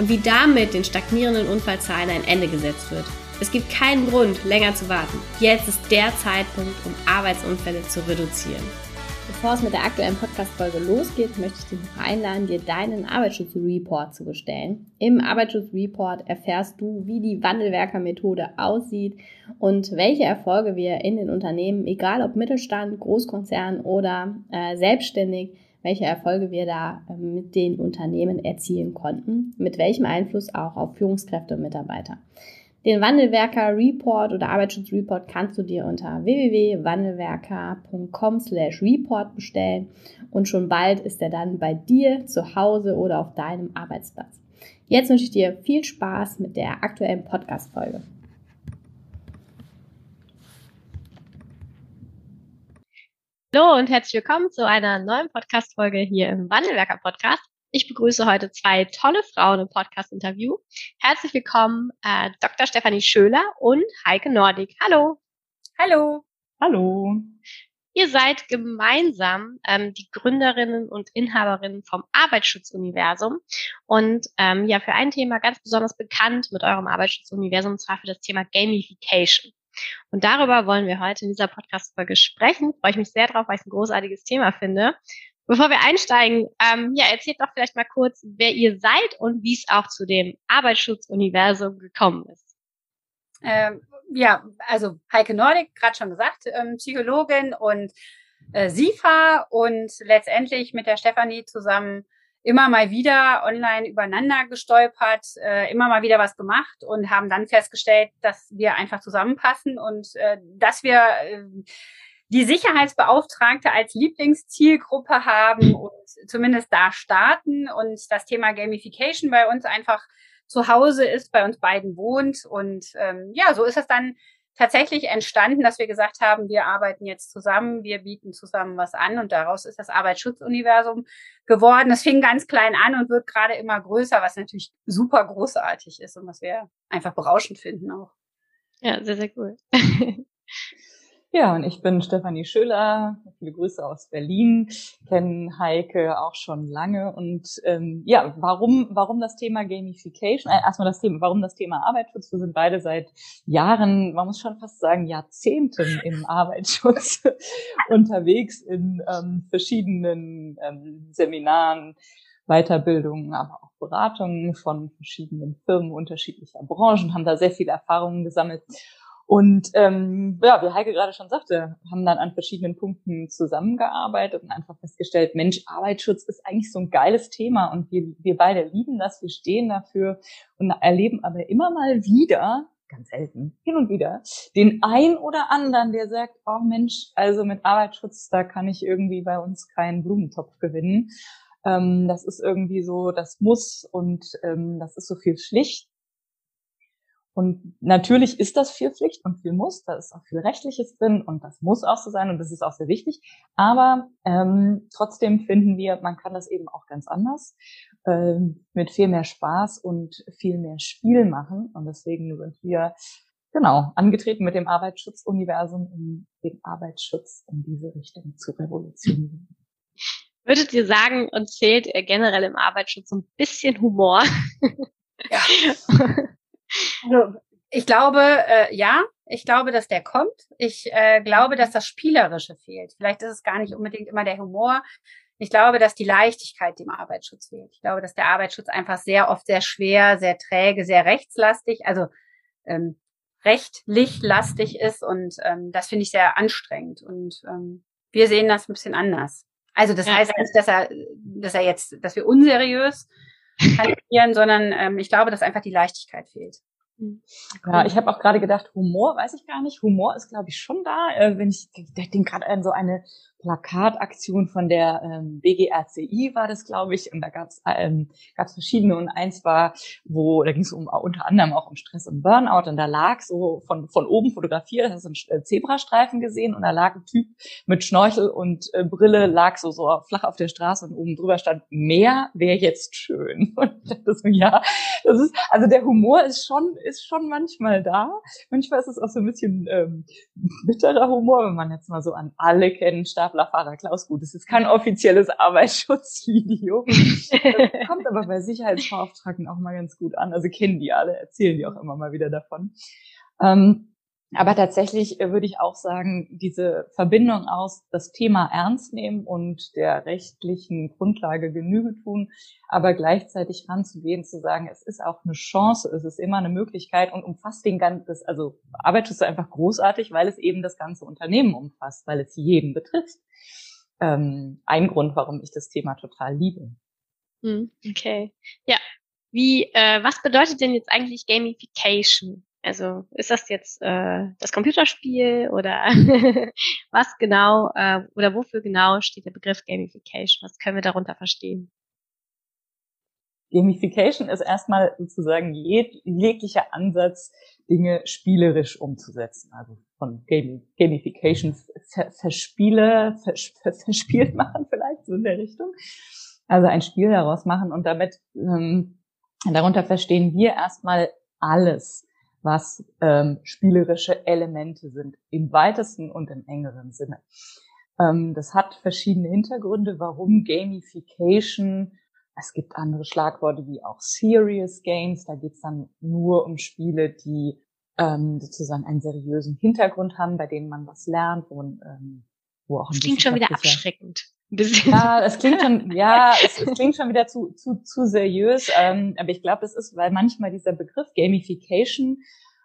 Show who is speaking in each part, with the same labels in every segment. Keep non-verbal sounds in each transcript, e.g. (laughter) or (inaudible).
Speaker 1: und wie damit den stagnierenden Unfallzahlen ein Ende gesetzt wird. Es gibt keinen Grund, länger zu warten. Jetzt ist der Zeitpunkt, um Arbeitsunfälle zu reduzieren. Bevor es mit der aktuellen Podcast-Folge losgeht, möchte ich dich noch einladen, dir deinen Arbeitsschutzreport zu bestellen. Im Arbeitsschutzreport erfährst du, wie die Wandelwerker-Methode aussieht und welche Erfolge wir in den Unternehmen, egal ob Mittelstand, Großkonzern oder äh, selbstständig, welche Erfolge wir da äh, mit den Unternehmen erzielen konnten, mit welchem Einfluss auch auf Führungskräfte und Mitarbeiter. Den Wandelwerker Report oder Arbeitsschutz Report kannst du dir unter www.wandelwerker.com slash report bestellen und schon bald ist er dann bei dir zu Hause oder auf deinem Arbeitsplatz. Jetzt wünsche ich dir viel Spaß mit der aktuellen Podcast-Folge. Hallo und herzlich willkommen zu einer neuen Podcast-Folge hier im Wandelwerker Podcast. Ich begrüße heute zwei tolle Frauen im Podcast-Interview. Herzlich willkommen äh, Dr. Stefanie Schöler und Heike Nordig. Hallo.
Speaker 2: Hallo.
Speaker 3: Hallo.
Speaker 1: Ihr seid gemeinsam ähm, die Gründerinnen und Inhaberinnen vom Arbeitsschutzuniversum und ähm, ja für ein Thema ganz besonders bekannt mit eurem Arbeitsschutzuniversum, und zwar für das Thema Gamification. Und darüber wollen wir heute in dieser Podcast-Folge sprechen. Freue ich mich sehr drauf, weil ich es ein großartiges Thema finde. Bevor wir einsteigen, ähm, ja, erzählt doch vielleicht mal kurz, wer ihr seid und wie es auch zu dem Arbeitsschutzuniversum gekommen ist.
Speaker 2: Ähm, ja, also Heike Nordic, gerade schon gesagt, ähm, Psychologin und äh, SIFA und letztendlich mit der Stefanie zusammen immer mal wieder online übereinander gestolpert, äh, immer mal wieder was gemacht und haben dann festgestellt, dass wir einfach zusammenpassen und äh, dass wir äh, die Sicherheitsbeauftragte als Lieblingszielgruppe haben und zumindest da starten und das Thema Gamification bei uns einfach zu Hause ist, bei uns beiden wohnt und ähm, ja, so ist es dann tatsächlich entstanden, dass wir gesagt haben, wir arbeiten jetzt zusammen, wir bieten zusammen was an und daraus ist das Arbeitsschutzuniversum geworden. Das fing ganz klein an und wird gerade immer größer, was natürlich super großartig ist und was wir einfach berauschend finden auch.
Speaker 1: Ja, sehr, sehr cool.
Speaker 3: Ja, und ich bin Stefanie Schöler, viele Grüße aus Berlin, kenne Heike auch schon lange und ähm, ja, warum warum das Thema Gamification? Äh, erstmal das Thema, warum das Thema Arbeitsschutz? Wir sind beide seit Jahren, man muss schon fast sagen Jahrzehnten im (laughs) Arbeitsschutz (laughs) unterwegs in ähm, verschiedenen ähm, Seminaren, Weiterbildungen, aber auch Beratungen von verschiedenen Firmen unterschiedlicher Branchen, haben da sehr viele Erfahrungen gesammelt und ähm, ja, wie Heike gerade schon sagte, haben dann an verschiedenen Punkten zusammengearbeitet und einfach festgestellt, Mensch, Arbeitsschutz ist eigentlich so ein geiles Thema und wir, wir beide lieben das, wir stehen dafür und erleben aber immer mal wieder, ganz selten, hin und wieder, den ein oder anderen, der sagt, oh Mensch, also mit Arbeitsschutz, da kann ich irgendwie bei uns keinen Blumentopf gewinnen. Ähm, das ist irgendwie so, das muss und ähm, das ist so viel schlicht und natürlich ist das viel Pflicht und viel Muss, da ist auch viel Rechtliches drin und das muss auch so sein und das ist auch sehr wichtig. Aber ähm, trotzdem finden wir, man kann das eben auch ganz anders, ähm, mit viel mehr Spaß und viel mehr Spiel machen. Und deswegen sind wir genau angetreten mit dem Arbeitsschutzuniversum, um den Arbeitsschutz in diese Richtung zu revolutionieren.
Speaker 1: Würdet ihr sagen, und zählt generell im Arbeitsschutz so ein bisschen Humor?
Speaker 2: Ja. (laughs) Also, ich glaube, äh, ja, ich glaube, dass der kommt. Ich äh, glaube, dass das Spielerische fehlt. Vielleicht ist es gar nicht unbedingt immer der Humor. Ich glaube, dass die Leichtigkeit dem Arbeitsschutz fehlt. Ich glaube, dass der Arbeitsschutz einfach sehr oft sehr schwer, sehr träge, sehr rechtslastig, also ähm, rechtlich lastig ist und ähm, das finde ich sehr anstrengend und ähm, wir sehen das ein bisschen anders. Also das ja. heißt nicht, dass er, dass er jetzt, dass wir unseriös kandidieren, sondern ähm, ich glaube, dass einfach die Leichtigkeit fehlt.
Speaker 3: Hm. Ja, ich habe auch gerade gedacht, Humor weiß ich gar nicht. Humor ist, glaube ich, schon da. Äh, wenn ich, ich denke gerade an so eine Plakataktion von der ähm, BGRCI war das, glaube ich, und da gab es ähm, gab's verschiedene. Und eins war, wo da ging es um unter anderem auch um Stress und Burnout. Und da lag so von von oben fotografiert, hast du einen äh, Zebrastreifen gesehen. Und da lag ein Typ mit Schnorchel und äh, Brille lag so so flach auf der Straße. Und oben drüber stand Meer wäre jetzt schön. (laughs) Und ich dachte so ja, das ist also der Humor ist schon ist schon manchmal da, manchmal ist es auch so ein bisschen ähm, bitterer Humor, wenn man jetzt mal so an alle kennen Staplerfahrer Klaus Gut. Es ist kein offizielles Arbeitsschutzvideo. (laughs) Das kommt aber bei (laughs) Sicherheitsbeauftragten auch mal ganz gut an. Also kennen die alle, erzählen die auch immer mal wieder davon. Ähm, aber tatsächlich äh, würde ich auch sagen, diese Verbindung aus das Thema ernst nehmen und der rechtlichen Grundlage Genüge tun, aber gleichzeitig ranzugehen, zu sagen, es ist auch eine Chance, es ist immer eine Möglichkeit und umfasst den ganzen, also Arbeitsschutz einfach großartig, weil es eben das ganze Unternehmen umfasst, weil es jeden betrifft. Ähm, ein Grund, warum ich das Thema total liebe.
Speaker 1: Hm, okay. Ja. Wie, äh, was bedeutet denn jetzt eigentlich Gamification? Also ist das jetzt äh, das Computerspiel oder (laughs) was genau äh, oder wofür genau steht der Begriff Gamification? Was können wir darunter verstehen?
Speaker 3: Gamification ist erstmal sozusagen jeg jeglicher Ansatz, Dinge spielerisch umzusetzen. Also von Gamification verspiele, vers verspielt machen vielleicht so in der Richtung. Also ein Spiel daraus machen und damit ähm, darunter verstehen wir erstmal alles was ähm, spielerische Elemente sind, im weitesten und im engeren Sinne. Ähm, das hat verschiedene Hintergründe, warum Gamification, es gibt andere Schlagworte wie auch Serious Games, da geht's dann nur um Spiele, die ähm, sozusagen einen seriösen Hintergrund haben, bei denen man was lernt und ähm, wo auch ein
Speaker 1: das klingt schon wieder abschreckend.
Speaker 3: Ja, es klingt schon, (laughs) ja, es, es, klingt schon wieder zu, zu, zu seriös. Ähm, aber ich glaube, es ist, weil manchmal dieser Begriff Gamification,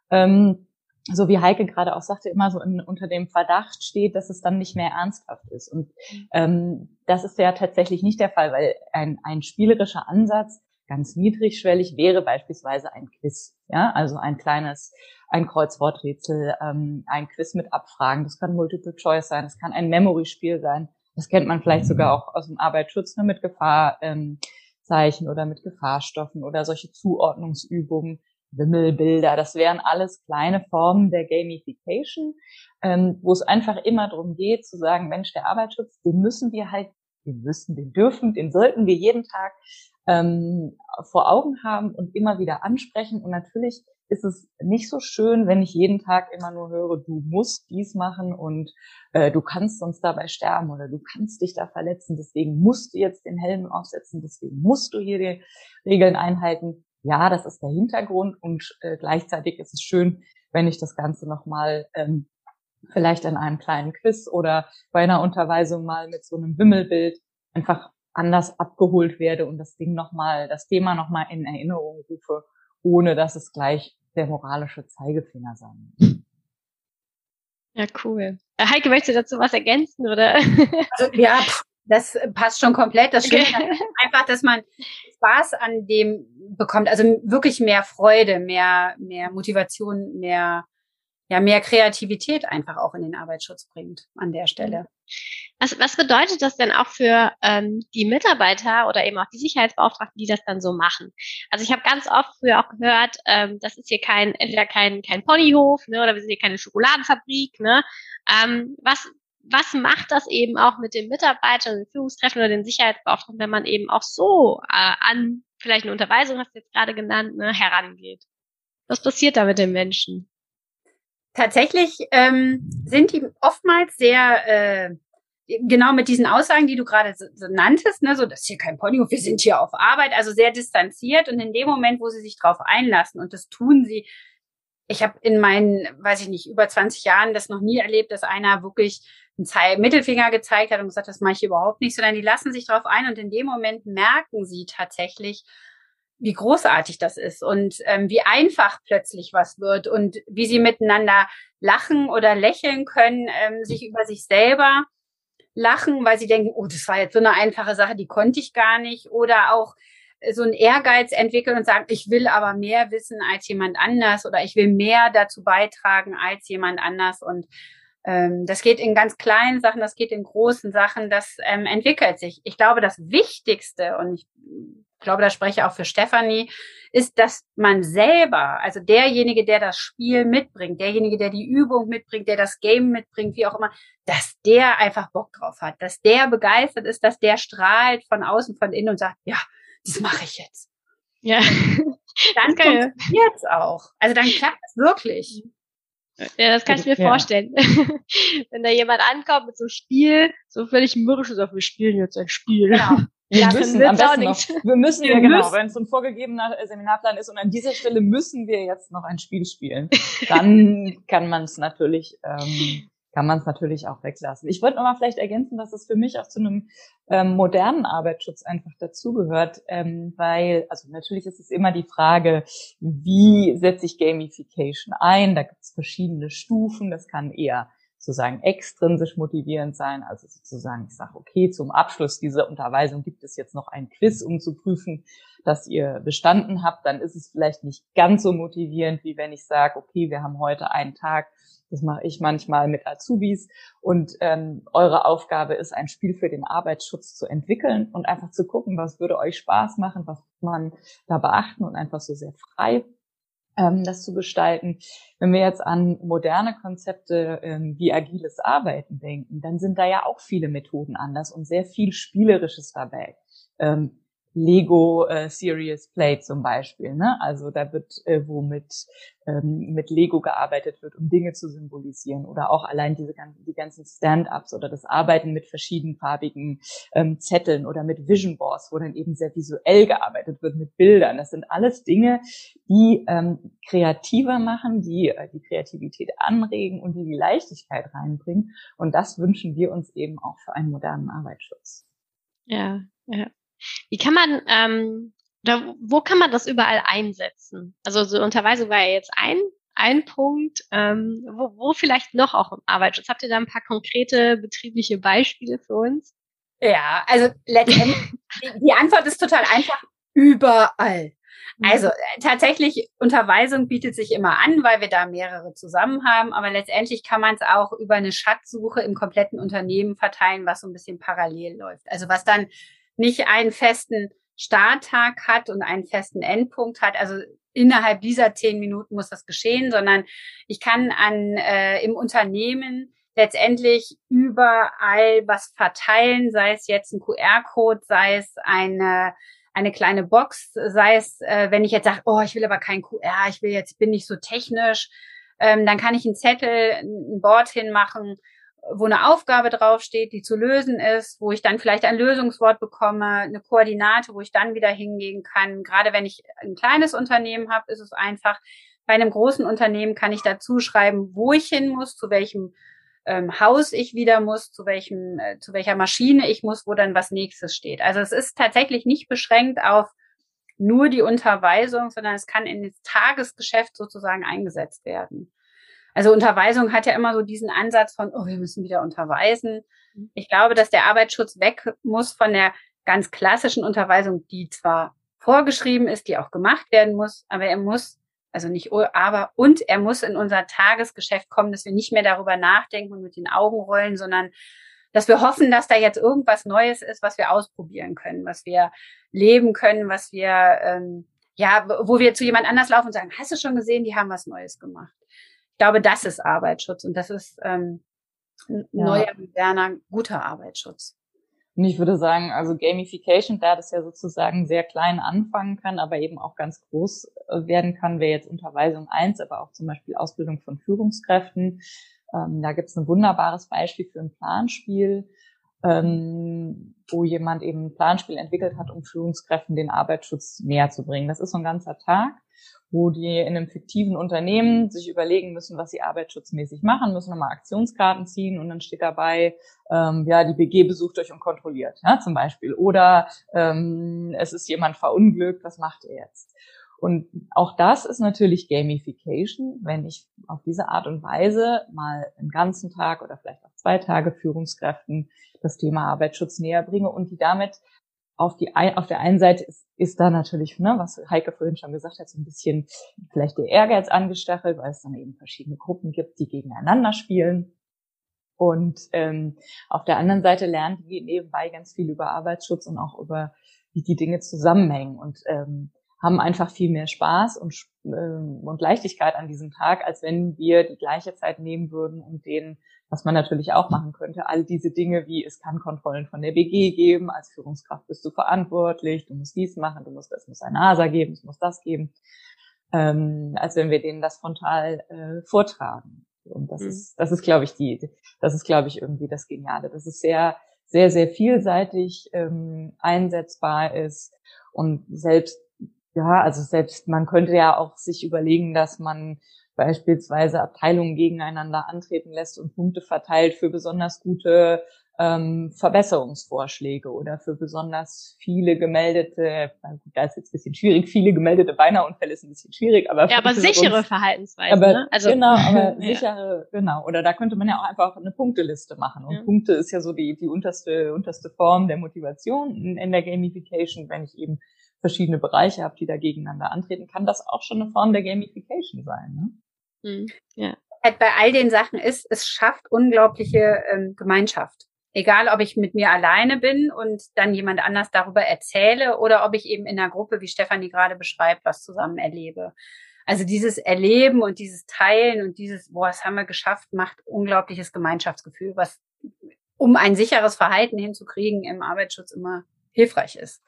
Speaker 3: ähm, so wie Heike gerade auch sagte, immer so in, unter dem Verdacht steht, dass es dann nicht mehr ernsthaft ist. Und ähm, das ist ja tatsächlich nicht der Fall, weil ein, ein spielerischer Ansatz ganz niedrigschwellig wäre beispielsweise ein Quiz. Ja, also ein kleines, ein Kreuzworträtsel, ähm, ein Quiz mit Abfragen. Das kann Multiple Choice sein, das kann ein Memory-Spiel sein das kennt man vielleicht sogar auch aus dem Arbeitsschutz ne, mit Gefahrzeichen ähm, oder mit Gefahrstoffen oder solche Zuordnungsübungen, Wimmelbilder. Das wären alles kleine Formen der Gamification, ähm, wo es einfach immer darum geht zu sagen, Mensch, der Arbeitsschutz, den müssen wir halt, den müssen, den dürfen, den sollten wir jeden Tag ähm, vor Augen haben und immer wieder ansprechen. Und natürlich ist es nicht so schön, wenn ich jeden Tag immer nur höre, du musst dies machen und äh, du kannst sonst dabei sterben oder du kannst dich da verletzen, deswegen musst du jetzt den Helm aufsetzen, deswegen musst du hier die Regeln einhalten. Ja, das ist der Hintergrund und äh, gleichzeitig ist es schön, wenn ich das Ganze nochmal ähm, vielleicht in einem kleinen Quiz oder bei einer Unterweisung mal mit so einem Wimmelbild einfach anders abgeholt werde und das Ding nochmal, das Thema nochmal in Erinnerung rufe ohne dass es gleich der moralische Zeigefinger sein muss.
Speaker 1: Ja, cool. Äh, Heike, möchtest du dazu was ergänzen, oder?
Speaker 2: Also, ja, das passt schon komplett. Das Schöne ist einfach, dass man Spaß an dem bekommt. Also wirklich mehr Freude, mehr, mehr Motivation, mehr, ja, mehr Kreativität einfach auch in den Arbeitsschutz bringt an der Stelle.
Speaker 1: Was, was bedeutet das denn auch für ähm, die Mitarbeiter oder eben auch die Sicherheitsbeauftragten, die das dann so machen? Also ich habe ganz oft früher auch gehört, ähm, das ist hier kein entweder kein kein Ponyhof, ne, oder wir sind hier keine Schokoladenfabrik, ne? Ähm, was was macht das eben auch mit den Mitarbeitern, den Führungskräften oder den Sicherheitsbeauftragten, wenn man eben auch so äh, an vielleicht eine Unterweisung, hast du jetzt gerade genannt, ne, herangeht? Was passiert da mit den Menschen?
Speaker 2: Tatsächlich ähm, sind die oftmals sehr äh, genau mit diesen Aussagen, die du gerade so, so nanntest, ne, so das ist hier kein Ponyhof, wir sind hier auf Arbeit, also sehr distanziert. Und in dem Moment, wo sie sich drauf einlassen und das tun sie, ich habe in meinen, weiß ich nicht, über 20 Jahren das noch nie erlebt, dass einer wirklich einen Zei Mittelfinger gezeigt hat und gesagt, das mache ich überhaupt nicht, sondern die lassen sich drauf ein. Und in dem Moment merken sie tatsächlich, wie großartig das ist und ähm, wie einfach plötzlich was wird und wie sie miteinander lachen oder lächeln können, ähm, sich über sich selber lachen, weil sie denken, oh, das war jetzt so eine einfache Sache, die konnte ich gar nicht. Oder auch äh, so einen Ehrgeiz entwickeln und sagen, ich will aber mehr wissen als jemand anders oder ich will mehr dazu beitragen als jemand anders. Und ähm, das geht in ganz kleinen Sachen, das geht in großen Sachen, das ähm, entwickelt sich. Ich glaube, das Wichtigste, und ich glaube, da spreche ich auch für Stefanie, ist, dass man selber, also derjenige, der das Spiel mitbringt, derjenige, der die Übung mitbringt, der das Game mitbringt, wie auch immer, dass der einfach Bock drauf hat, dass der begeistert ist, dass der strahlt von außen, von innen und sagt, ja, das mache ich jetzt.
Speaker 1: Ja.
Speaker 2: Dann (laughs) funktioniert es auch. Also dann klappt es wirklich.
Speaker 1: Ja, das kann ich mir ja. vorstellen. (laughs) Wenn da jemand ankommt mit so einem Spiel, so völlig mürrisch ist, wir spielen jetzt ein Spiel. Genau. (laughs)
Speaker 3: Wir ja, müssen am besten noch, (laughs) wir müssen ja, genau, wenn es so ein vorgegebener Seminarplan ist und an dieser Stelle müssen wir jetzt noch ein Spiel spielen, dann kann man es natürlich ähm, kann man es natürlich auch weglassen. Ich wollte noch mal vielleicht ergänzen, dass es für mich auch zu einem ähm, modernen Arbeitsschutz einfach dazugehört, ähm, weil, also natürlich ist es immer die Frage, wie setze ich Gamification ein? Da gibt es verschiedene Stufen. Das kann eher sozusagen extrinsisch motivierend sein, also sozusagen, ich sage, okay, zum Abschluss dieser Unterweisung gibt es jetzt noch ein Quiz, um zu prüfen, dass ihr bestanden habt, dann ist es vielleicht nicht ganz so motivierend, wie wenn ich sage, okay, wir haben heute einen Tag, das mache ich manchmal mit Azubis. Und ähm, eure Aufgabe ist, ein Spiel für den Arbeitsschutz zu entwickeln und einfach zu gucken, was würde euch Spaß machen, was man da beachten und einfach so sehr frei ähm, das zu gestalten. Wenn wir jetzt an moderne Konzepte ähm, wie agiles Arbeiten denken, dann sind da ja auch viele Methoden anders und sehr viel Spielerisches dabei. Ähm, Lego äh, Serious Play zum Beispiel. Ne? Also da wird, äh, wo mit, ähm, mit Lego gearbeitet wird, um Dinge zu symbolisieren. Oder auch allein diese ganzen, die ganzen Stand-ups oder das Arbeiten mit verschiedenfarbigen ähm, Zetteln oder mit Vision Boards, wo dann eben sehr visuell gearbeitet wird mit Bildern. Das sind alles Dinge, die ähm, kreativer machen, die äh, die Kreativität anregen und die die Leichtigkeit reinbringen. Und das wünschen wir uns eben auch für einen modernen Arbeitsschutz.
Speaker 1: Ja, ja. Wie kann man, ähm, oder wo kann man das überall einsetzen? Also so Unterweisung war ja jetzt ein, ein Punkt, ähm, wo, wo vielleicht noch auch im Arbeitsschutz. Habt ihr da ein paar konkrete betriebliche Beispiele für uns?
Speaker 2: Ja, also letztendlich, (laughs) die Antwort ist total einfach, überall. Mhm. Also äh, tatsächlich, Unterweisung bietet sich immer an, weil wir da mehrere zusammen haben, aber letztendlich kann man es auch über eine Schatzsuche im kompletten Unternehmen verteilen, was so ein bisschen parallel läuft. Also was dann nicht einen festen Starttag hat und einen festen Endpunkt hat. Also innerhalb dieser zehn Minuten muss das geschehen, sondern ich kann an äh, im Unternehmen letztendlich überall was verteilen, sei es jetzt ein QR-Code, sei es eine eine kleine Box, sei es, äh, wenn ich jetzt sage, oh, ich will aber kein QR, ich will jetzt, bin nicht so technisch, ähm, dann kann ich einen Zettel, ein Board hinmachen wo eine Aufgabe draufsteht, die zu lösen ist, wo ich dann vielleicht ein Lösungswort bekomme, eine Koordinate, wo ich dann wieder hingehen kann. Gerade wenn ich ein kleines Unternehmen habe, ist es einfach. Bei einem großen Unternehmen kann ich dazu schreiben, wo ich hin muss, zu welchem ähm, Haus ich wieder muss, zu welchem, äh, zu welcher Maschine ich muss, wo dann was nächstes steht. Also es ist tatsächlich nicht beschränkt auf nur die Unterweisung, sondern es kann in das Tagesgeschäft sozusagen eingesetzt werden. Also Unterweisung hat ja immer so diesen Ansatz von, oh, wir müssen wieder unterweisen. Mhm. Ich glaube, dass der Arbeitsschutz weg muss von der ganz klassischen Unterweisung, die zwar vorgeschrieben ist, die auch gemacht werden muss, aber er muss, also nicht aber, und er muss in unser Tagesgeschäft kommen, dass wir nicht mehr darüber nachdenken und mit den Augen rollen, sondern dass wir hoffen, dass da jetzt irgendwas Neues ist, was wir ausprobieren können, was wir leben können, was wir, ähm, ja, wo wir zu jemand anders laufen und sagen, hast du schon gesehen, die haben was Neues gemacht. Ich glaube, das ist Arbeitsschutz und das ist ähm, ein ja. neuer, moderner, guter Arbeitsschutz.
Speaker 3: Und ich würde sagen, also Gamification, da das ja sozusagen sehr klein anfangen kann, aber eben auch ganz groß äh, werden kann, wäre jetzt Unterweisung eins, aber auch zum Beispiel Ausbildung von Führungskräften. Ähm, da gibt es ein wunderbares Beispiel für ein Planspiel, ähm, wo jemand eben ein Planspiel entwickelt hat, um Führungskräften den Arbeitsschutz näher zu bringen. Das ist so ein ganzer Tag wo die in einem fiktiven Unternehmen sich überlegen müssen, was sie arbeitsschutzmäßig machen, müssen nochmal Aktionskarten ziehen und dann steht dabei, ähm, ja, die BG besucht euch und kontrolliert, ja, zum Beispiel. Oder ähm, es ist jemand verunglückt, was macht er jetzt? Und auch das ist natürlich Gamification, wenn ich auf diese Art und Weise mal einen ganzen Tag oder vielleicht auch zwei Tage Führungskräften das Thema Arbeitsschutz näher bringe und die damit auf die auf der einen Seite ist, ist da natürlich, ne, was Heike vorhin schon gesagt hat, so ein bisschen vielleicht der Ehrgeiz angestachelt, weil es dann eben verschiedene Gruppen gibt, die gegeneinander spielen. Und ähm, auf der anderen Seite lernen die nebenbei ganz viel über Arbeitsschutz und auch über, wie die Dinge zusammenhängen und ähm, haben einfach viel mehr Spaß und, ähm, und Leichtigkeit an diesem Tag, als wenn wir die gleiche Zeit nehmen würden und denen, was man natürlich auch machen könnte, all diese Dinge wie es kann Kontrollen von der BG geben, als Führungskraft bist du verantwortlich, du musst dies machen, du musst, es muss ein NASA geben, es muss das geben, ähm, als wenn wir denen das frontal äh, vortragen. Und das mhm. ist, das ist, glaube ich, die, das ist, glaube ich, irgendwie das Geniale. Das ist sehr, sehr, sehr vielseitig ähm, einsetzbar ist und selbst, ja, also selbst man könnte ja auch sich überlegen, dass man beispielsweise Abteilungen gegeneinander antreten lässt und Punkte verteilt für besonders gute ähm, Verbesserungsvorschläge oder für besonders viele gemeldete, da ist jetzt ein bisschen schwierig, viele gemeldete Beinaheunfälle ist ein bisschen schwierig, aber
Speaker 1: ja, aber sichere uns, Verhaltensweisen.
Speaker 3: Aber, ne? also, genau, aber (laughs) sichere, ja. genau. Oder da könnte man ja auch einfach eine Punkteliste machen. Und ja. Punkte ist ja so die die unterste unterste Form der Motivation in, in der Gamification, wenn ich eben verschiedene Bereiche habe, die da gegeneinander antreten, kann das auch schon eine Form der Gamification sein. Ne?
Speaker 2: Mhm. Ja. Halt bei all den Sachen ist, es schafft unglaubliche ähm, Gemeinschaft. Egal, ob ich mit mir alleine bin und dann jemand anders darüber erzähle oder ob ich eben in einer Gruppe, wie Stefanie gerade beschreibt, was zusammen erlebe. Also dieses Erleben und dieses Teilen und dieses, boah, das haben wir geschafft, macht unglaubliches Gemeinschaftsgefühl, was um ein sicheres Verhalten hinzukriegen im Arbeitsschutz immer hilfreich ist.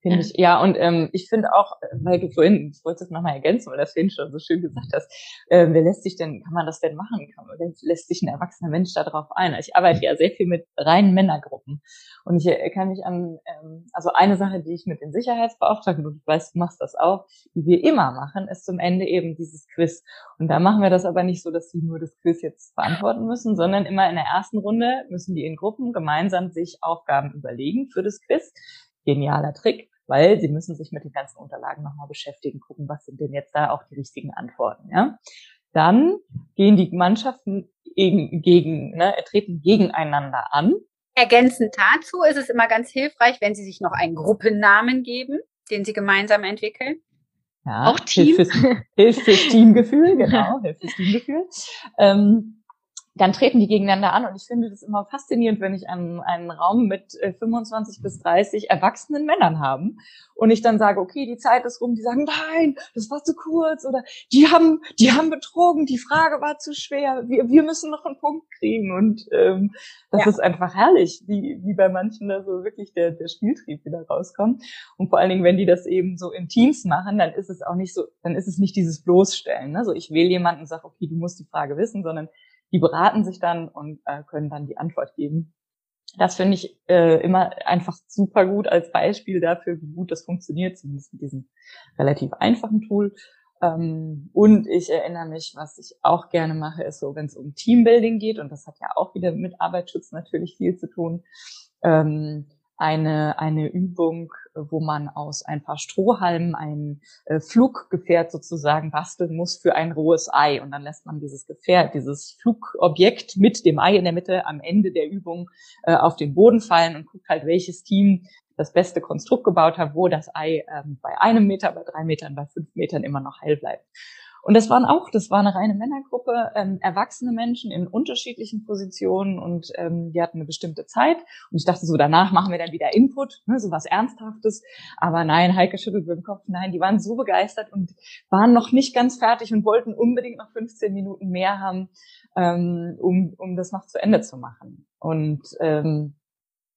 Speaker 3: Finde ich, ja, und ähm, ich finde auch, weil du vorhin, ich wollte es nochmal ergänzen, weil das vorhin schon so schön gesagt hast, äh, wer lässt sich denn, kann man das denn machen? Kann man, lässt sich ein erwachsener Mensch da drauf ein? Also ich arbeite ja sehr viel mit reinen Männergruppen. Und ich äh, kann mich an, ähm, also eine Sache, die ich mit den Sicherheitsbeauftragten, und du weißt, du machst das auch, die wir immer machen, ist zum Ende eben dieses Quiz. Und da machen wir das aber nicht so, dass sie nur das Quiz jetzt beantworten müssen, sondern immer in der ersten Runde müssen die in Gruppen gemeinsam sich Aufgaben überlegen für das Quiz genialer Trick, weil sie müssen sich mit den ganzen Unterlagen nochmal beschäftigen, gucken, was sind denn jetzt da auch die richtigen Antworten. Ja? Dann gehen die Mannschaften gegen, gegen ne, treten gegeneinander an.
Speaker 2: Ergänzend dazu ist es immer ganz hilfreich, wenn Sie sich noch einen Gruppennamen geben, den Sie gemeinsam entwickeln.
Speaker 3: Ja, auch Team. Hilft fürs, hilft fürs (laughs) Teamgefühl, genau, hilft fürs Teamgefühl. Ähm, dann treten die gegeneinander an. Und ich finde das immer faszinierend, wenn ich einen, einen Raum mit 25 äh, bis 30 erwachsenen Männern habe und ich dann sage, okay, die Zeit ist rum, die sagen, nein, das war zu kurz oder die haben, die haben betrogen, die Frage war zu schwer, wir, wir müssen noch einen Punkt kriegen. Und ähm, das ja. ist einfach herrlich, wie, wie bei manchen da so wirklich der, der Spieltrieb wieder rauskommt. Und vor allen Dingen, wenn die das eben so in Teams machen, dann ist es auch nicht so, dann ist es nicht dieses Bloßstellen, ne? so ich wähle jemanden und sage, okay, du musst die Frage wissen, sondern die beraten sich dann und äh, können dann die Antwort geben. Das finde ich äh, immer einfach super gut als Beispiel dafür, wie gut das funktioniert, zumindest mit diesem relativ einfachen Tool. Ähm, und ich erinnere mich, was ich auch gerne mache, ist so, wenn es um Teambuilding geht, und das hat ja auch wieder mit Arbeitsschutz natürlich viel zu tun, ähm, eine, eine Übung, wo man aus ein paar Strohhalmen ein äh, Fluggefährt sozusagen basteln muss für ein rohes Ei. Und dann lässt man dieses Gefährt, dieses Flugobjekt mit dem Ei in der Mitte am Ende der Übung äh, auf den Boden fallen und guckt halt, welches Team das beste Konstrukt gebaut hat, wo das Ei ähm, bei einem Meter, bei drei Metern, bei fünf Metern immer noch heil bleibt. Und das waren auch, das war eine reine Männergruppe, ähm, erwachsene Menschen in unterschiedlichen Positionen und ähm, die hatten eine bestimmte Zeit. Und ich dachte so, danach machen wir dann wieder Input, ne, so was Ernsthaftes. Aber nein, Heike schüttelt mit dem Kopf, nein, die waren so begeistert und waren noch nicht ganz fertig und wollten unbedingt noch 15 Minuten mehr haben, ähm, um, um das noch zu Ende zu machen. Und ähm,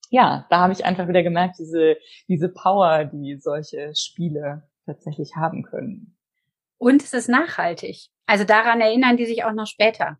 Speaker 3: ja, da habe ich einfach wieder gemerkt, diese, diese Power, die solche Spiele tatsächlich haben können.
Speaker 2: Und es ist nachhaltig. Also daran erinnern die sich auch noch später.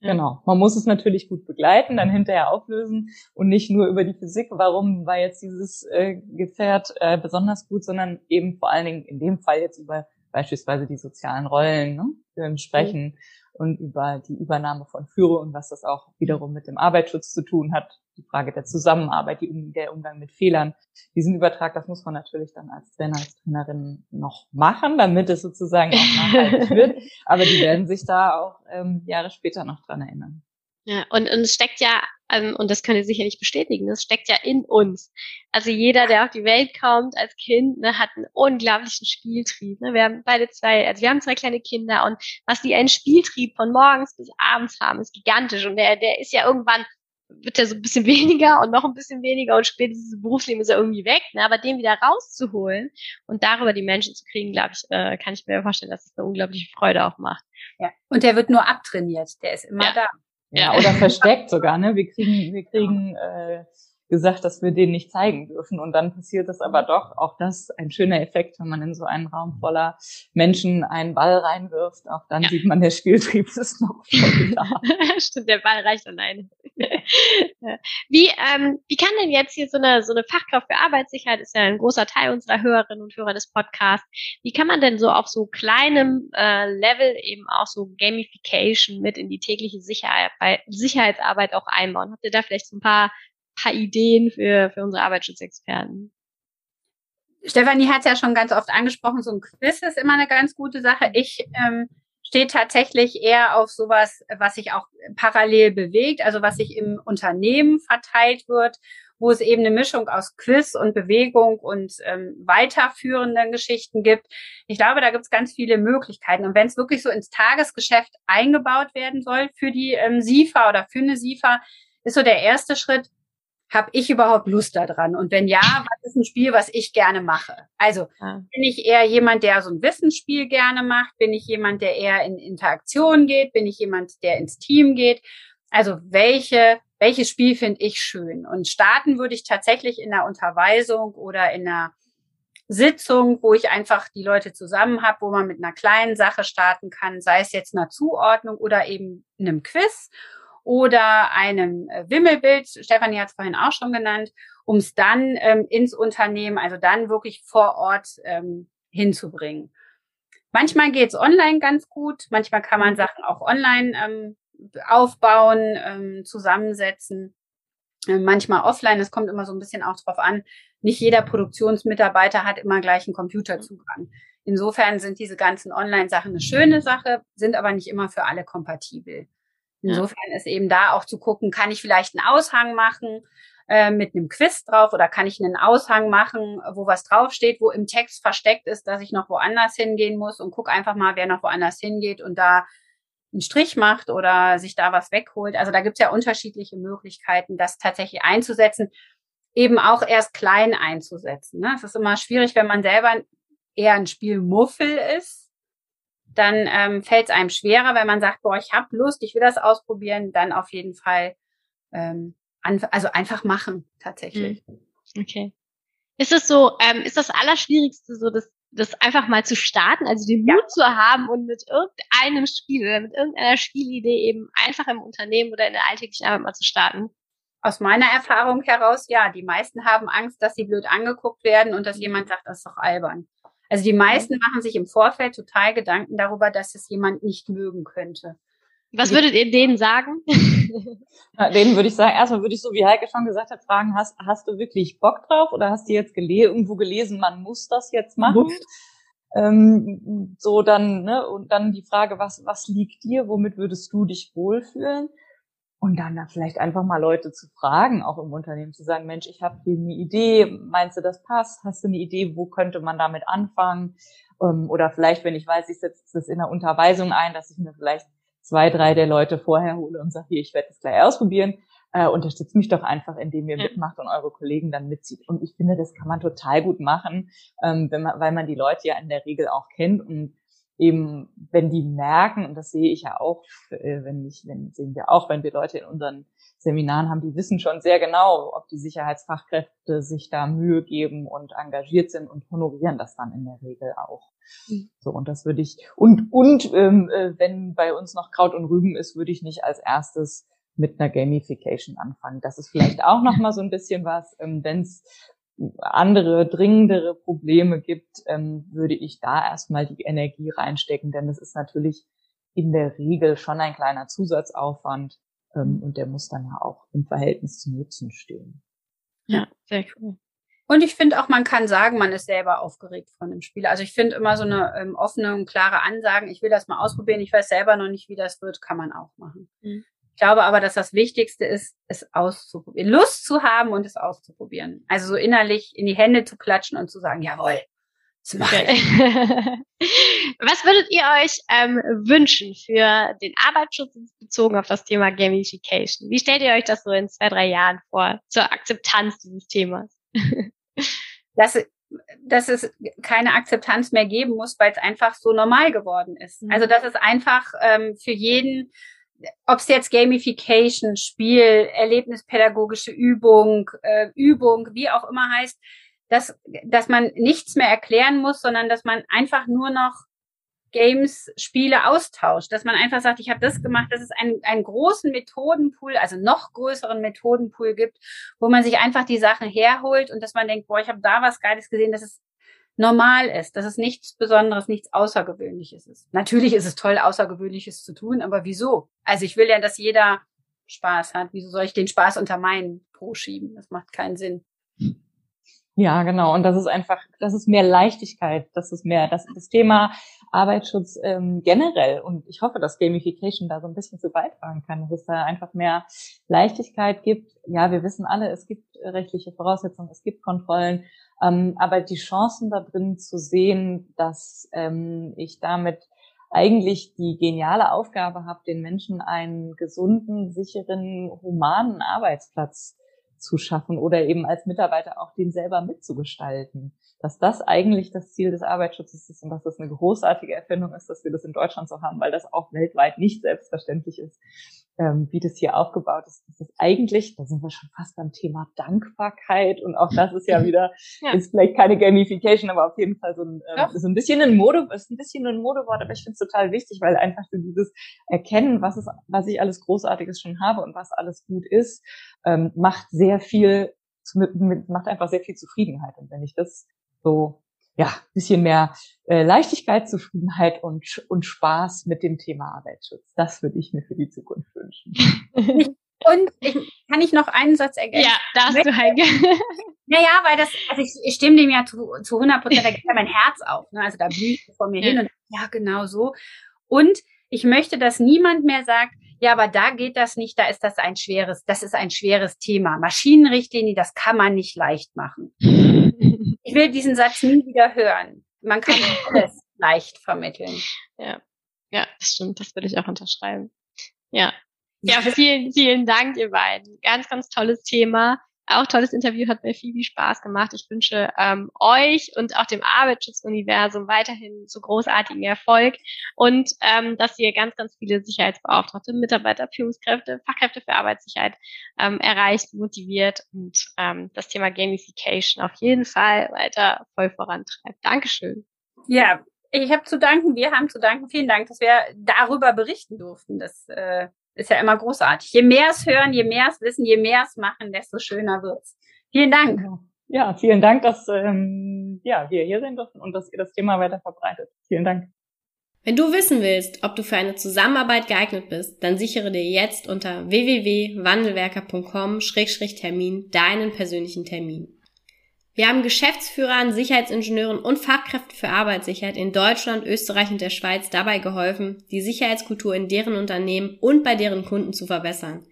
Speaker 3: Genau. Man muss es natürlich gut begleiten, dann hinterher auflösen und nicht nur über die Physik, warum war jetzt dieses äh, Gefährt äh, besonders gut, sondern eben vor allen Dingen in dem Fall jetzt über beispielsweise die sozialen Rollen ne, sprechen mhm. Und über die Übernahme von Führung und was das auch wiederum mit dem Arbeitsschutz zu tun hat die Frage der Zusammenarbeit, die, der Umgang mit Fehlern. Diesen Übertrag, das muss man natürlich dann als Trainer, als Trainerin noch machen, damit es sozusagen auch nachhaltig (laughs) wird. Aber die werden sich da auch ähm, Jahre später noch dran erinnern.
Speaker 1: Ja, und, und es steckt ja, ähm, und das könnt ihr sicherlich bestätigen, es steckt ja in uns. Also jeder, der auf die Welt kommt als Kind, ne, hat einen unglaublichen Spieltrieb. Ne? Wir haben beide zwei, also wir haben zwei kleine Kinder und was die einen Spieltrieb von morgens bis abends haben, ist gigantisch. Und der, der ist ja irgendwann wird er so ein bisschen (laughs) weniger und noch ein bisschen weniger und spätestens im Berufsleben ist er irgendwie weg. Ne? Aber den wieder rauszuholen und darüber die Menschen zu kriegen, glaube ich, äh, kann ich mir vorstellen, dass es eine unglaubliche Freude auch macht.
Speaker 2: Ja. Und der wird nur abtrainiert, der ist immer
Speaker 3: ja.
Speaker 2: da.
Speaker 3: Ja, oder versteckt sogar, ne? Wir kriegen, wir kriegen äh, gesagt, dass wir den nicht zeigen dürfen. Und dann passiert es aber doch. Auch das ein schöner Effekt, wenn man in so einen Raum voller Menschen einen Ball reinwirft. Auch dann ja. sieht man, der Spieltrieb (laughs) ist noch voll da. (laughs)
Speaker 1: Stimmt, der Ball reicht alleine. Wie, ähm, wie kann denn jetzt hier so eine, so eine Fachkraft für Arbeitssicherheit, ist ja ein großer Teil unserer Hörerinnen und Hörer des Podcasts, wie kann man denn so auf so kleinem äh, Level eben auch so Gamification mit in die tägliche Sicherheit, Sicherheitsarbeit auch einbauen? Habt ihr da vielleicht so ein paar paar Ideen für, für unsere Arbeitsschutzexperten?
Speaker 2: Stefanie hat es ja schon ganz oft angesprochen, so ein Quiz ist immer eine ganz gute Sache. Ich ähm, stehe tatsächlich eher auf sowas, was sich auch parallel bewegt, also was sich im Unternehmen verteilt wird, wo es eben eine Mischung aus Quiz und Bewegung und ähm, weiterführenden Geschichten gibt. Ich glaube, da gibt es ganz viele Möglichkeiten. Und wenn es wirklich so ins Tagesgeschäft eingebaut werden soll für die ähm, SIFA oder für eine SIFA, ist so der erste Schritt, habe ich überhaupt Lust daran? Und wenn ja, was ist ein Spiel, was ich gerne mache? Also ja. bin ich eher jemand, der so ein Wissensspiel gerne macht? Bin ich jemand, der eher in Interaktion geht? Bin ich jemand, der ins Team geht? Also welche, welches Spiel finde ich schön? Und starten würde ich tatsächlich in einer Unterweisung oder in einer Sitzung, wo ich einfach die Leute zusammen habe, wo man mit einer kleinen Sache starten kann, sei es jetzt einer Zuordnung oder eben einem Quiz oder einem äh, Wimmelbild, Stefanie hat es vorhin auch schon genannt, um es dann ähm, ins Unternehmen, also dann wirklich vor Ort ähm, hinzubringen. Manchmal geht's online ganz gut, manchmal kann man Sachen auch online ähm, aufbauen, ähm, zusammensetzen, äh, manchmal offline. Es kommt immer so ein bisschen auch drauf an. Nicht jeder Produktionsmitarbeiter hat immer gleich einen Computerzugang. Insofern sind diese ganzen Online-Sachen eine schöne Sache, sind aber nicht immer für alle kompatibel. Insofern ist eben da auch zu gucken, kann ich vielleicht einen Aushang machen äh, mit einem Quiz drauf oder kann ich einen Aushang machen, wo was draufsteht, wo im Text versteckt ist, dass ich noch woanders hingehen muss und guck einfach mal, wer noch woanders hingeht und da einen Strich macht oder sich da was wegholt. Also da gibt's ja unterschiedliche Möglichkeiten, das tatsächlich einzusetzen, eben auch erst klein einzusetzen. Ne? Es ist immer schwierig, wenn man selber eher ein Spielmuffel ist, dann ähm, fällt es einem schwerer, wenn man sagt, boah, ich habe Lust, ich will das ausprobieren, dann auf jeden Fall, ähm, also einfach machen tatsächlich.
Speaker 1: Hm. Okay. Ist es so, ähm, ist das Allerschwierigste so, das, das einfach mal zu starten, also den Mut ja. zu haben und mit irgendeinem Spiel oder mit irgendeiner Spielidee eben einfach im Unternehmen oder in der alltäglichen Arbeit mal zu starten?
Speaker 2: Aus meiner Erfahrung heraus, ja, die meisten haben Angst, dass sie blöd angeguckt werden und dass hm. jemand sagt, das ist doch albern. Also die meisten machen sich im Vorfeld total Gedanken darüber, dass es jemand nicht mögen könnte.
Speaker 1: Was würdet ihr denen sagen? (laughs)
Speaker 3: Ja, denen würde ich sagen, erstmal würde ich so, wie Heike schon gesagt hat, fragen, hast, hast du wirklich Bock drauf oder hast du jetzt gele irgendwo gelesen, man muss das jetzt machen? Ähm, so dann, ne, und dann die Frage, was, was liegt dir, womit würdest du dich wohlfühlen? Und dann da vielleicht einfach mal Leute zu fragen, auch im Unternehmen, zu sagen, Mensch, ich habe hier eine Idee, meinst du, das passt? Hast du eine Idee, wo könnte man damit anfangen? Ähm, oder vielleicht, wenn ich weiß, ich setze das in der Unterweisung ein, dass ich mir vielleicht zwei, drei der Leute vorher hole und sage, hier, ich werde das gleich ausprobieren. Äh, unterstützt mich doch einfach, indem ihr mitmacht und eure Kollegen dann mitzieht. Und ich finde, das kann man total gut machen, ähm, wenn man, weil man die Leute ja in der Regel auch kennt und eben, wenn die merken, und das sehe ich ja auch, äh, wenn ich, wenn sehen wir auch, wenn wir Leute in unseren Seminaren haben, die wissen schon sehr genau, ob die Sicherheitsfachkräfte sich da Mühe geben und engagiert sind und honorieren das dann in der Regel auch. Mhm. So, und das würde ich, und, und ähm, äh, wenn bei uns noch Kraut und Rüben ist, würde ich nicht als erstes mit einer Gamification anfangen. Das ist vielleicht auch noch mal so ein bisschen was, ähm, wenn es andere, dringendere Probleme gibt, ähm, würde ich da erstmal die Energie reinstecken, denn es ist natürlich in der Regel schon ein kleiner Zusatzaufwand ähm, mhm. und der muss dann ja auch im Verhältnis zum Nutzen stehen.
Speaker 1: Ja, sehr cool.
Speaker 2: Und ich finde auch, man kann sagen, man ist selber aufgeregt von dem Spiel. Also ich finde immer so eine ähm, offene und klare Ansagen, ich will das mal ausprobieren, ich weiß selber noch nicht, wie das wird, kann man auch machen. Mhm. Ich glaube aber, dass das Wichtigste ist, es auszuprobieren, Lust zu haben und es auszuprobieren. Also so innerlich in die Hände zu klatschen und zu sagen, jawohl, das mache ich. (laughs)
Speaker 1: Was würdet ihr euch ähm, wünschen für den Arbeitsschutz bezogen auf das Thema Gamification? Wie stellt ihr euch das so in zwei, drei Jahren vor zur Akzeptanz dieses Themas? (laughs)
Speaker 2: dass, dass es keine Akzeptanz mehr geben muss, weil es einfach so normal geworden ist. Mhm. Also dass es einfach ähm, für jeden, ob es jetzt Gamification, Spiel, erlebnispädagogische Übung, äh, Übung, wie auch immer heißt, dass, dass man nichts mehr erklären muss, sondern dass man einfach nur noch Games, Spiele austauscht, dass man einfach sagt, ich habe das gemacht, dass es einen, einen großen Methodenpool, also noch größeren Methodenpool gibt, wo man sich einfach die Sachen herholt und dass man denkt, boah, ich habe da was Geiles gesehen, dass es normal ist, dass es nichts Besonderes, nichts Außergewöhnliches ist. Natürlich ist es toll, Außergewöhnliches zu tun, aber wieso? Also ich will ja, dass jeder Spaß hat. Wieso soll ich den Spaß unter meinen Po schieben? Das macht keinen Sinn.
Speaker 3: Ja, genau. Und das ist einfach, das ist mehr Leichtigkeit, das ist mehr, das, das Thema Arbeitsschutz ähm, generell. Und ich hoffe, dass Gamification da so ein bisschen zu beitragen kann, dass es da einfach mehr Leichtigkeit gibt. Ja, wir wissen alle, es gibt rechtliche Voraussetzungen, es gibt Kontrollen, ähm, aber die Chancen da drin zu sehen, dass ähm, ich damit eigentlich die geniale Aufgabe habe, den Menschen einen gesunden, sicheren, humanen Arbeitsplatz zu schaffen oder eben als Mitarbeiter auch den selber mitzugestalten. Dass das eigentlich das Ziel des Arbeitsschutzes ist und dass das eine großartige Erfindung ist, dass wir das in Deutschland so haben, weil das auch weltweit nicht selbstverständlich ist ähm, wie das hier aufgebaut ist, das ist eigentlich, da sind wir schon fast beim Thema Dankbarkeit und auch das ist ja (laughs) wieder, ja. ist vielleicht keine Gamification, aber auf jeden Fall so ein, ähm, so ein bisschen ein Mode, ist ein bisschen ein Modewort, aber ich finde es total wichtig, weil einfach so dieses Erkennen, was ist, was ich alles Großartiges schon habe und was alles gut ist, ähm, macht sehr viel, macht einfach sehr viel Zufriedenheit und wenn ich das so ja, bisschen mehr äh, Leichtigkeit, Zufriedenheit und, und Spaß mit dem Thema Arbeitsschutz. Das würde ich mir für die Zukunft wünschen. (laughs)
Speaker 2: und ich, kann ich noch einen Satz ergänzen?
Speaker 1: Ja, darfst du, Heike. (laughs)
Speaker 2: Naja, weil das, also ich, ich stimme dem ja zu, zu 100 Prozent, da geht ja mein Herz auf. Ne? Also da blüht es vor mir ja. hin und ja, genau so. Und ich möchte, dass niemand mehr sagt, ja, aber da geht das nicht, da ist das ein schweres, das ist ein schweres Thema. Maschinenrichtlinie, das kann man nicht leicht machen. (laughs) Ich will diesen Satz nie wieder hören. Man kann (laughs) alles leicht vermitteln.
Speaker 1: Ja. Ja, das stimmt. Das würde ich auch unterschreiben. Ja. Ja, vielen, vielen Dank, ihr beiden. Ganz, ganz tolles Thema. Auch tolles Interview, hat mir viel, viel Spaß gemacht. Ich wünsche ähm, euch und auch dem Arbeitsschutzuniversum weiterhin so großartigen Erfolg und ähm, dass ihr ganz, ganz viele Sicherheitsbeauftragte, Mitarbeiter, Führungskräfte, Fachkräfte für Arbeitssicherheit ähm, erreicht, motiviert und ähm, das Thema Gamification auf jeden Fall weiter voll vorantreibt. Dankeschön.
Speaker 2: Ja, ich habe zu danken, wir haben zu danken. Vielen Dank, dass wir darüber berichten durften. Das äh, ist ja immer großartig. Je mehr es hören, je mehr es wissen, je mehr es machen, desto schöner wird's. Vielen Dank.
Speaker 3: Ja, vielen Dank, dass ähm, ja, wir hier sind und dass ihr das Thema weiter verbreitet. Vielen Dank.
Speaker 1: Wenn du wissen willst, ob du für eine Zusammenarbeit geeignet bist, dann sichere dir jetzt unter www.wandelwerker.com-termin deinen persönlichen Termin. Wir haben Geschäftsführern, Sicherheitsingenieuren und Fachkräften für Arbeitssicherheit in Deutschland, Österreich und der Schweiz dabei geholfen, die Sicherheitskultur in deren Unternehmen und bei deren Kunden zu verbessern.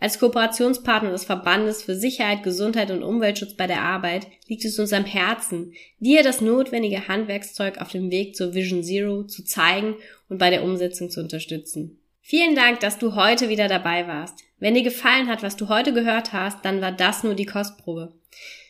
Speaker 1: Als Kooperationspartner des Verbandes für Sicherheit, Gesundheit und Umweltschutz bei der Arbeit liegt es uns am Herzen, dir das notwendige Handwerkszeug auf dem Weg zur Vision Zero zu zeigen und bei der Umsetzung zu unterstützen. Vielen Dank, dass du heute wieder dabei warst. Wenn dir gefallen hat, was du heute gehört hast, dann war das nur die Kostprobe.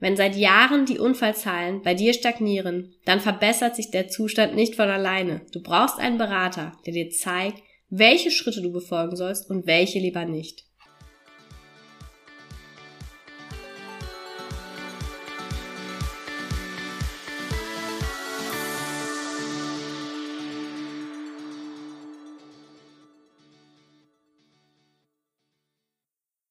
Speaker 1: Wenn seit Jahren die Unfallzahlen bei dir stagnieren, dann verbessert sich der Zustand nicht von alleine. Du brauchst einen Berater, der dir zeigt, welche Schritte du befolgen sollst und welche lieber nicht.